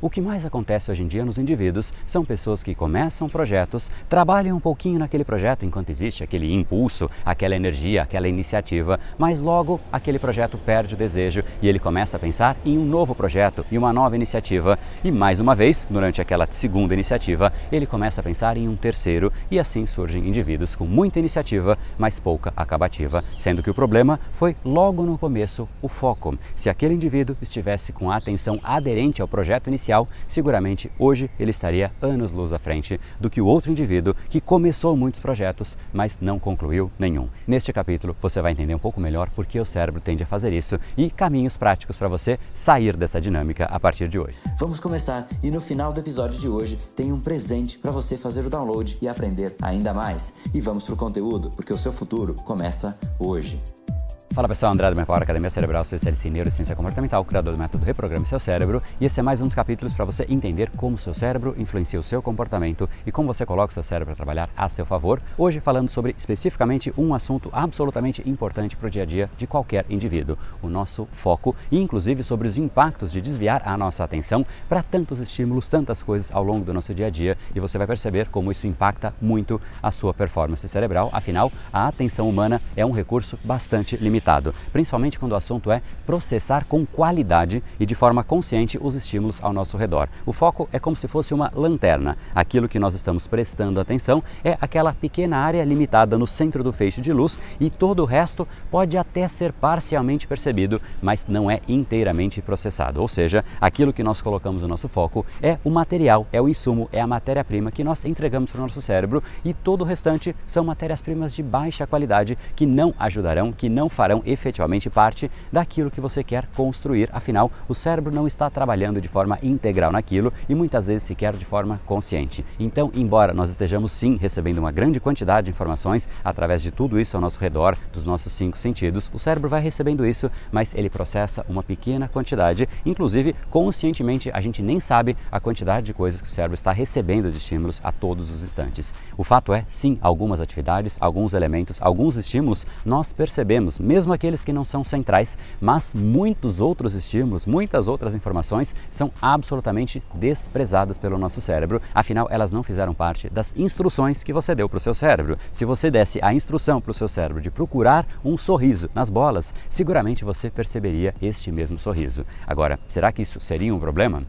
O que mais acontece hoje em dia nos indivíduos são pessoas que começam projetos, trabalham um pouquinho naquele projeto enquanto existe aquele impulso, aquela energia, aquela iniciativa, mas logo aquele projeto perde o desejo e ele começa a pensar em um novo projeto e uma nova iniciativa. E mais uma vez, durante aquela segunda iniciativa, ele começa a pensar em um terceiro e assim surgem indivíduos com muita iniciativa, mas pouca acabativa, sendo que o problema foi logo no começo o foco. Se aquele indivíduo estivesse com a atenção aderente ao projeto inicial, seguramente hoje ele estaria anos luz à frente do que o outro indivíduo que começou muitos projetos, mas não concluiu nenhum. Neste capítulo você vai entender um pouco melhor por que o cérebro tende a fazer isso e caminhos práticos para você sair dessa dinâmica a partir de hoje. Vamos começar e no final do episódio de hoje tem um presente para você fazer o download e aprender ainda mais. E vamos para o conteúdo, porque o seu futuro começa hoje. Fala pessoal, André do Menpower, Academia Cerebral, sou especialista em neurociência comportamental, criador do método Reprograme Seu Cérebro, e esse é mais um dos capítulos para você entender como seu cérebro influencia o seu comportamento e como você coloca o seu cérebro para trabalhar a seu favor. Hoje falando sobre especificamente um assunto absolutamente importante para o dia a dia de qualquer indivíduo, o nosso foco, e inclusive sobre os impactos de desviar a nossa atenção para tantos estímulos, tantas coisas ao longo do nosso dia a dia, e você vai perceber como isso impacta muito a sua performance cerebral. Afinal, a atenção humana é um recurso bastante limitado principalmente quando o assunto é processar com qualidade e de forma consciente os estímulos ao nosso redor. O foco é como se fosse uma lanterna. Aquilo que nós estamos prestando atenção é aquela pequena área limitada no centro do feixe de luz e todo o resto pode até ser parcialmente percebido, mas não é inteiramente processado. Ou seja, aquilo que nós colocamos no nosso foco é o material, é o insumo, é a matéria-prima que nós entregamos para o nosso cérebro e todo o restante são matérias-primas de baixa qualidade que não ajudarão, que não farão efetivamente parte daquilo que você quer construir. Afinal, o cérebro não está trabalhando de forma integral naquilo e muitas vezes sequer de forma consciente. Então, embora nós estejamos sim recebendo uma grande quantidade de informações através de tudo isso ao nosso redor, dos nossos cinco sentidos, o cérebro vai recebendo isso, mas ele processa uma pequena quantidade. Inclusive, conscientemente, a gente nem sabe a quantidade de coisas que o cérebro está recebendo de estímulos a todos os instantes. O fato é, sim, algumas atividades, alguns elementos, alguns estímulos nós percebemos, mesmo mesmo aqueles que não são centrais, mas muitos outros estímulos, muitas outras informações são absolutamente desprezadas pelo nosso cérebro, afinal elas não fizeram parte das instruções que você deu para o seu cérebro. Se você desse a instrução para o seu cérebro de procurar um sorriso nas bolas, seguramente você perceberia este mesmo sorriso. Agora, será que isso seria um problema?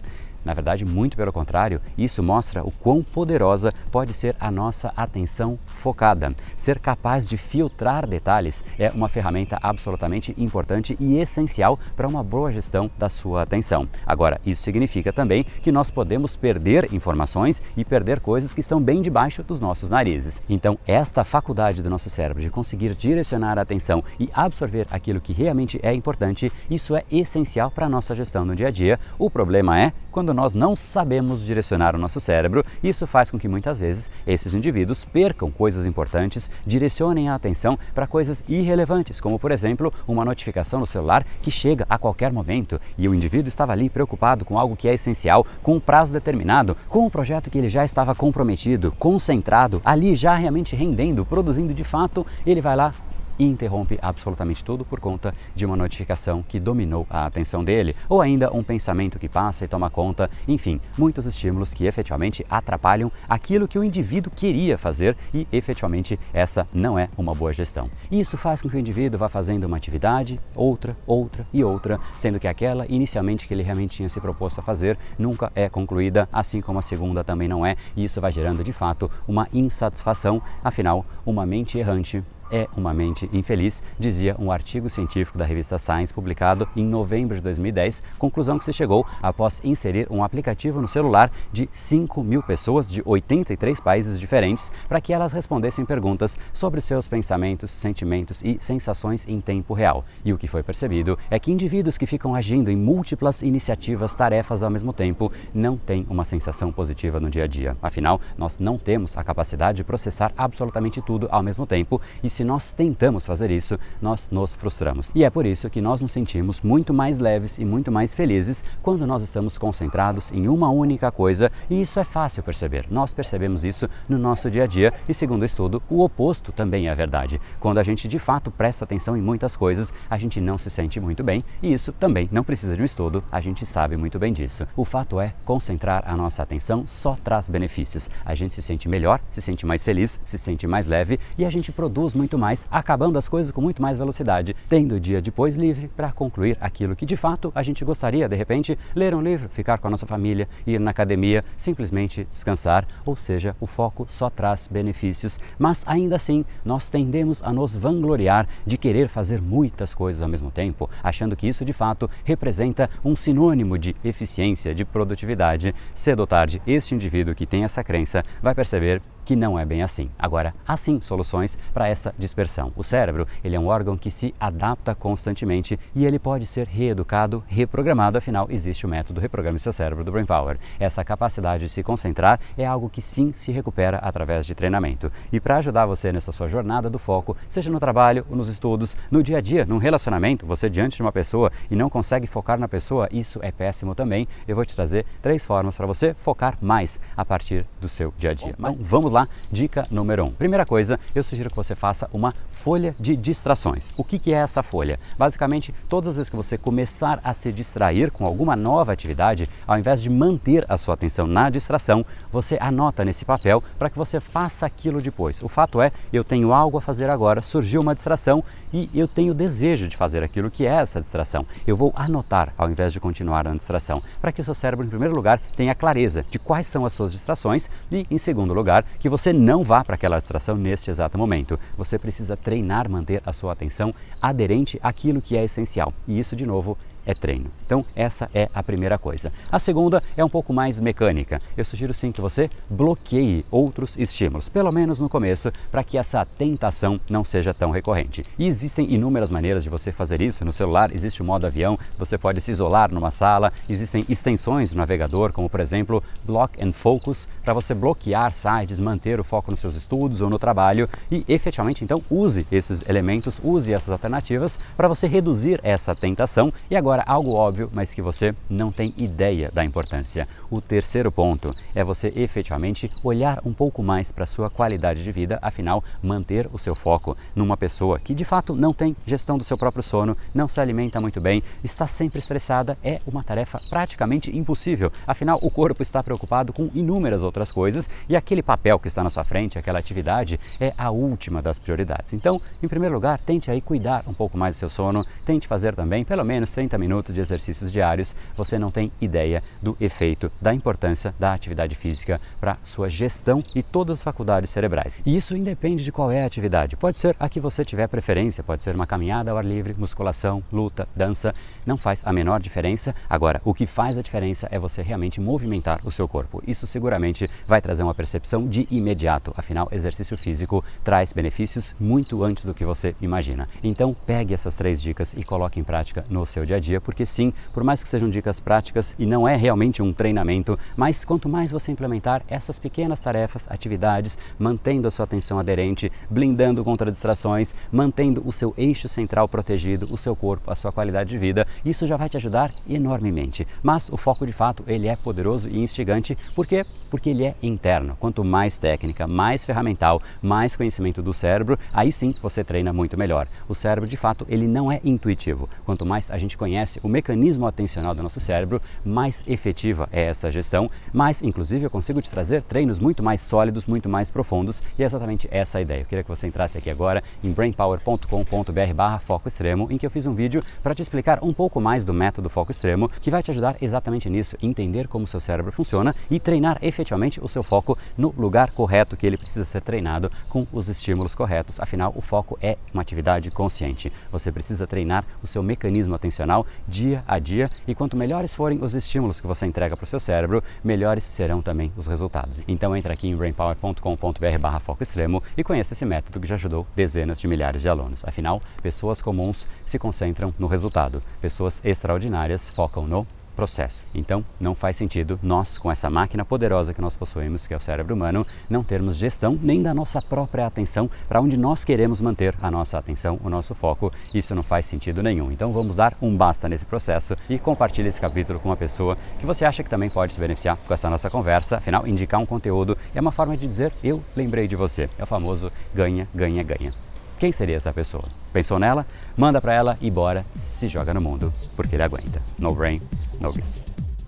Na verdade, muito pelo contrário, isso mostra o quão poderosa pode ser a nossa atenção focada. Ser capaz de filtrar detalhes é uma ferramenta absolutamente importante e essencial para uma boa gestão da sua atenção. Agora, isso significa também que nós podemos perder informações e perder coisas que estão bem debaixo dos nossos narizes. Então, esta faculdade do nosso cérebro de conseguir direcionar a atenção e absorver aquilo que realmente é importante, isso é essencial para a nossa gestão no dia a dia. O problema é quando quando nós não sabemos direcionar o nosso cérebro, isso faz com que muitas vezes esses indivíduos percam coisas importantes, direcionem a atenção para coisas irrelevantes, como por exemplo uma notificação no celular que chega a qualquer momento e o indivíduo estava ali preocupado com algo que é essencial, com um prazo determinado, com um projeto que ele já estava comprometido, concentrado, ali já realmente rendendo, produzindo de fato, ele vai lá e interrompe absolutamente tudo por conta de uma notificação que dominou a atenção dele, ou ainda um pensamento que passa e toma conta, enfim, muitos estímulos que efetivamente atrapalham aquilo que o indivíduo queria fazer e efetivamente essa não é uma boa gestão. Isso faz com que o indivíduo vá fazendo uma atividade, outra, outra e outra, sendo que aquela inicialmente que ele realmente tinha se proposto a fazer nunca é concluída, assim como a segunda também não é, e isso vai gerando de fato uma insatisfação, afinal, uma mente errante é uma mente infeliz, dizia um artigo científico da revista Science publicado em novembro de 2010, conclusão que se chegou após inserir um aplicativo no celular de 5 mil pessoas de 83 países diferentes para que elas respondessem perguntas sobre seus pensamentos, sentimentos e sensações em tempo real. E o que foi percebido é que indivíduos que ficam agindo em múltiplas iniciativas, tarefas ao mesmo tempo, não têm uma sensação positiva no dia a dia. Afinal, nós não temos a capacidade de processar absolutamente tudo ao mesmo tempo e se nós tentamos fazer isso, nós nos frustramos. E é por isso que nós nos sentimos muito mais leves e muito mais felizes quando nós estamos concentrados em uma única coisa, e isso é fácil perceber. Nós percebemos isso no nosso dia a dia e, segundo o estudo, o oposto também é verdade. Quando a gente de fato presta atenção em muitas coisas, a gente não se sente muito bem, e isso também não precisa de um estudo, a gente sabe muito bem disso. O fato é concentrar a nossa atenção só traz benefícios. A gente se sente melhor, se sente mais feliz, se sente mais leve e a gente produz muito mais, acabando as coisas com muito mais velocidade, tendo o dia depois livre para concluir aquilo que de fato a gente gostaria, de repente, ler um livro, ficar com a nossa família, ir na academia, simplesmente descansar, ou seja, o foco só traz benefícios, mas ainda assim nós tendemos a nos vangloriar de querer fazer muitas coisas ao mesmo tempo, achando que isso de fato representa um sinônimo de eficiência, de produtividade. Cedo ou tarde, este indivíduo que tem essa crença vai perceber que não é bem assim. Agora, há sim soluções para essa dispersão. O cérebro, ele é um órgão que se adapta constantemente e ele pode ser reeducado, reprogramado, afinal existe o método Reprograme seu cérebro do Brain Power. Essa capacidade de se concentrar é algo que sim se recupera através de treinamento. E para ajudar você nessa sua jornada do foco, seja no trabalho ou nos estudos, no dia a dia, num relacionamento, você diante de uma pessoa e não consegue focar na pessoa, isso é péssimo também. Eu vou te trazer três formas para você focar mais a partir do seu dia a dia. Mas vamos lá lá, dica número 1. Um. Primeira coisa, eu sugiro que você faça uma folha de distrações. O que, que é essa folha? Basicamente, todas as vezes que você começar a se distrair com alguma nova atividade, ao invés de manter a sua atenção na distração, você anota nesse papel para que você faça aquilo depois. O fato é, eu tenho algo a fazer agora, surgiu uma distração e eu tenho desejo de fazer aquilo que é essa distração. Eu vou anotar ao invés de continuar na distração, para que o seu cérebro, em primeiro lugar, tenha clareza de quais são as suas distrações e, em segundo lugar, que que você não vá para aquela distração neste exato momento. Você precisa treinar, manter a sua atenção aderente àquilo que é essencial. E isso, de novo, é treino. Então, essa é a primeira coisa. A segunda é um pouco mais mecânica. Eu sugiro sim que você bloqueie outros estímulos, pelo menos no começo, para que essa tentação não seja tão recorrente. E existem inúmeras maneiras de você fazer isso. No celular existe o modo avião, você pode se isolar numa sala, existem extensões do navegador, como por exemplo Block and Focus, para você bloquear sites, manter o foco nos seus estudos ou no trabalho e efetivamente então use esses elementos, use essas alternativas para você reduzir essa tentação e agora Agora, algo óbvio, mas que você não tem ideia da importância. O terceiro ponto é você efetivamente olhar um pouco mais para a sua qualidade de vida, afinal, manter o seu foco numa pessoa que de fato não tem gestão do seu próprio sono, não se alimenta muito bem, está sempre estressada, é uma tarefa praticamente impossível. Afinal, o corpo está preocupado com inúmeras outras coisas e aquele papel que está na sua frente, aquela atividade, é a última das prioridades. Então, em primeiro lugar, tente aí cuidar um pouco mais do seu sono, tente fazer também pelo menos 30 minutos de exercícios diários, você não tem ideia do efeito, da importância da atividade física para sua gestão e todas as faculdades cerebrais. E isso independe de qual é a atividade. Pode ser a que você tiver preferência, pode ser uma caminhada ao ar livre, musculação, luta, dança, não faz a menor diferença. Agora, o que faz a diferença é você realmente movimentar o seu corpo. Isso seguramente vai trazer uma percepção de imediato. Afinal, exercício físico traz benefícios muito antes do que você imagina. Então, pegue essas três dicas e coloque em prática no seu dia a dia dia, porque sim, por mais que sejam dicas práticas e não é realmente um treinamento, mas quanto mais você implementar essas pequenas tarefas, atividades, mantendo a sua atenção aderente, blindando contra distrações, mantendo o seu eixo central protegido, o seu corpo, a sua qualidade de vida, isso já vai te ajudar enormemente. Mas o foco de fato, ele é poderoso e instigante, por quê? Porque ele é interno. Quanto mais técnica, mais ferramental, mais conhecimento do cérebro, aí sim você treina muito melhor. O cérebro, de fato, ele não é intuitivo. Quanto mais a gente conhece conhece o mecanismo atencional do nosso cérebro, mais efetiva é essa gestão, mas inclusive eu consigo te trazer treinos muito mais sólidos, muito mais profundos e é exatamente essa a ideia. Eu queria que você entrasse aqui agora em brainpower.com.br barra foco extremo, em que eu fiz um vídeo para te explicar um pouco mais do método foco extremo, que vai te ajudar exatamente nisso, entender como o seu cérebro funciona e treinar efetivamente o seu foco no lugar correto que ele precisa ser treinado com os estímulos corretos. Afinal, o foco é uma atividade consciente. Você precisa treinar o seu mecanismo atencional dia a dia e quanto melhores forem os estímulos que você entrega para o seu cérebro, melhores serão também os resultados. Então entra aqui em brainpower.com.br barra foco extremo e conheça esse método que já ajudou dezenas de milhares de alunos. Afinal, pessoas comuns se concentram no resultado, pessoas extraordinárias focam no processo. Então, não faz sentido nós, com essa máquina poderosa que nós possuímos, que é o cérebro humano, não termos gestão nem da nossa própria atenção para onde nós queremos manter a nossa atenção, o nosso foco. Isso não faz sentido nenhum. Então, vamos dar um basta nesse processo e compartilhe esse capítulo com uma pessoa que você acha que também pode se beneficiar com essa nossa conversa. Afinal, indicar um conteúdo é uma forma de dizer eu lembrei de você. É o famoso ganha, ganha, ganha. Quem seria essa pessoa? Pensou nela? Manda para ela e bora, se joga no mundo, porque ele aguenta. No brain, no gain.